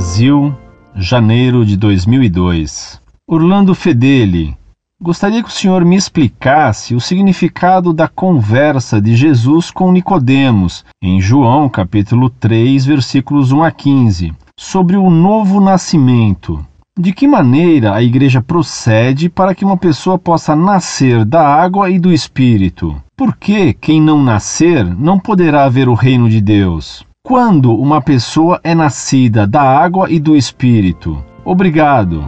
Brasil, janeiro de 2002. Orlando Fedeli, gostaria que o senhor me explicasse o significado da conversa de Jesus com Nicodemos, em João, capítulo 3, versículos 1 a 15, sobre o novo nascimento. De que maneira a igreja procede para que uma pessoa possa nascer da água e do espírito? Por que quem não nascer não poderá ver o reino de Deus? Quando uma pessoa é nascida da água e do espírito. Obrigado.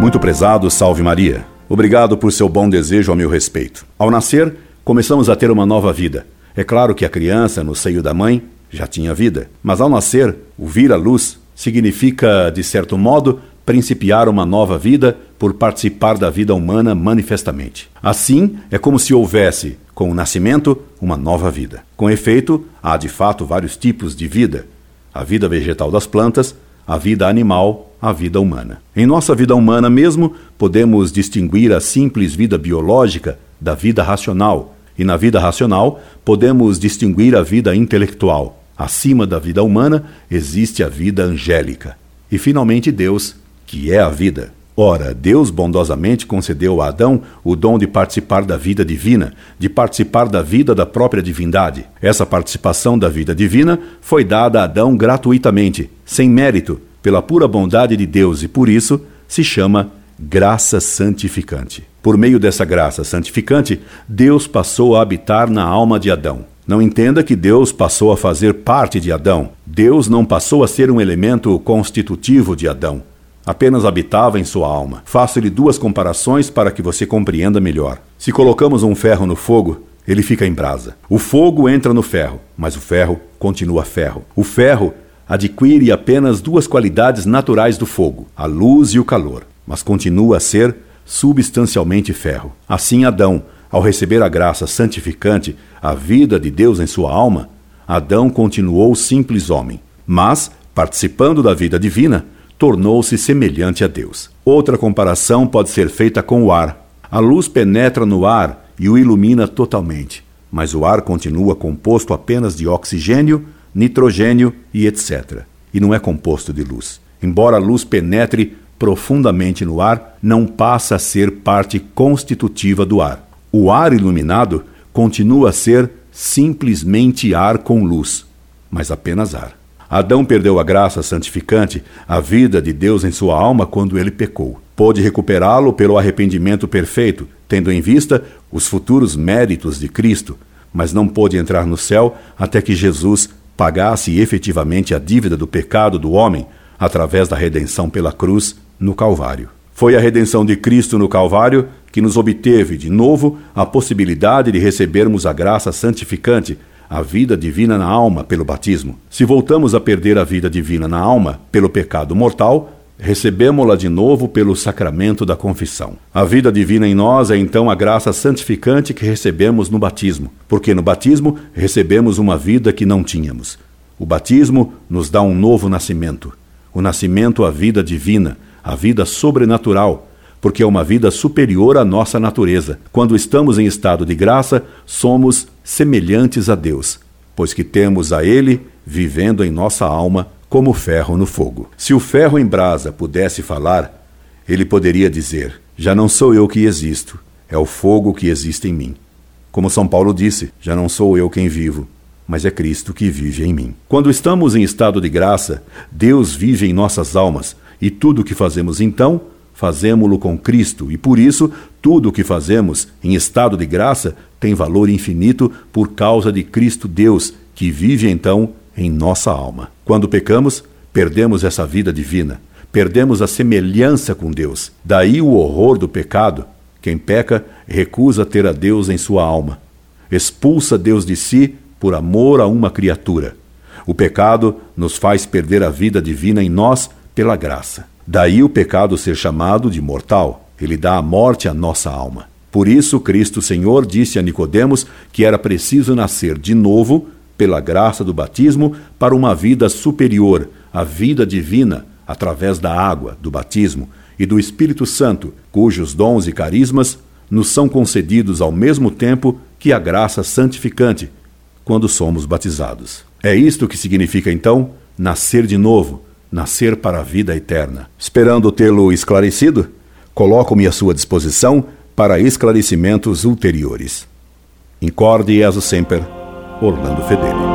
Muito prezado, salve Maria. Obrigado por seu bom desejo ao meu respeito. Ao nascer, começamos a ter uma nova vida. É claro que a criança, no seio da mãe, já tinha vida, mas ao nascer, o vir à luz significa, de certo modo, principiar uma nova vida por participar da vida humana manifestamente. Assim, é como se houvesse, com o nascimento, uma nova vida. Com efeito, há de fato vários tipos de vida: a vida vegetal das plantas, a vida animal, a vida humana. Em nossa vida humana mesmo, podemos distinguir a simples vida biológica da vida racional, e na vida racional, podemos distinguir a vida intelectual. Acima da vida humana existe a vida angélica. E finalmente Deus que é a vida. Ora, Deus bondosamente concedeu a Adão o dom de participar da vida divina, de participar da vida da própria divindade. Essa participação da vida divina foi dada a Adão gratuitamente, sem mérito, pela pura bondade de Deus e por isso se chama graça santificante. Por meio dessa graça santificante, Deus passou a habitar na alma de Adão. Não entenda que Deus passou a fazer parte de Adão. Deus não passou a ser um elemento constitutivo de Adão apenas habitava em sua alma. Faço-lhe duas comparações para que você compreenda melhor. Se colocamos um ferro no fogo, ele fica em brasa. O fogo entra no ferro, mas o ferro continua ferro. O ferro adquire apenas duas qualidades naturais do fogo, a luz e o calor, mas continua a ser substancialmente ferro. Assim, Adão, ao receber a graça santificante, a vida de Deus em sua alma, Adão continuou simples homem, mas, participando da vida divina, tornou-se semelhante a Deus. Outra comparação pode ser feita com o ar. A luz penetra no ar e o ilumina totalmente, mas o ar continua composto apenas de oxigênio, nitrogênio e etc. E não é composto de luz. Embora a luz penetre profundamente no ar, não passa a ser parte constitutiva do ar. O ar iluminado continua a ser simplesmente ar com luz, mas apenas ar. Adão perdeu a graça santificante, a vida de Deus em sua alma quando ele pecou. Pôde recuperá-lo pelo arrependimento perfeito, tendo em vista os futuros méritos de Cristo, mas não pôde entrar no céu até que Jesus pagasse efetivamente a dívida do pecado do homem através da redenção pela cruz no Calvário. Foi a redenção de Cristo no Calvário que nos obteve de novo a possibilidade de recebermos a graça santificante a vida divina na alma pelo batismo. Se voltamos a perder a vida divina na alma pelo pecado mortal, recebemos-la de novo pelo sacramento da confissão. A vida divina em nós é então a graça santificante que recebemos no batismo, porque no batismo recebemos uma vida que não tínhamos. O batismo nos dá um novo nascimento, o nascimento à vida divina, à vida sobrenatural, porque é uma vida superior à nossa natureza. Quando estamos em estado de graça, somos semelhantes a Deus, pois que temos a Ele vivendo em nossa alma como ferro no fogo. Se o ferro em brasa pudesse falar, ele poderia dizer: Já não sou eu que existo, é o fogo que existe em mim. Como São Paulo disse: Já não sou eu quem vivo, mas é Cristo que vive em mim. Quando estamos em estado de graça, Deus vive em nossas almas, e tudo o que fazemos então fazemo-lo com Cristo, e por isso tudo o que fazemos em estado de graça tem valor infinito por causa de Cristo Deus, que vive então em nossa alma. Quando pecamos, perdemos essa vida divina, perdemos a semelhança com Deus. Daí o horror do pecado. Quem peca recusa ter a Deus em sua alma, expulsa Deus de si por amor a uma criatura. O pecado nos faz perder a vida divina em nós pela graça. Daí o pecado ser chamado de mortal. Ele dá a morte à nossa alma. Por isso Cristo Senhor disse a Nicodemos que era preciso nascer de novo pela graça do batismo para uma vida superior, a vida divina, através da água, do batismo e do Espírito Santo, cujos dons e carismas nos são concedidos ao mesmo tempo que a graça santificante, quando somos batizados. É isto que significa então nascer de novo, nascer para a vida eterna. Esperando tê-lo esclarecido, coloco-me à sua disposição para esclarecimentos ulteriores. Incorde e aso sempre, Orlando Fedeli.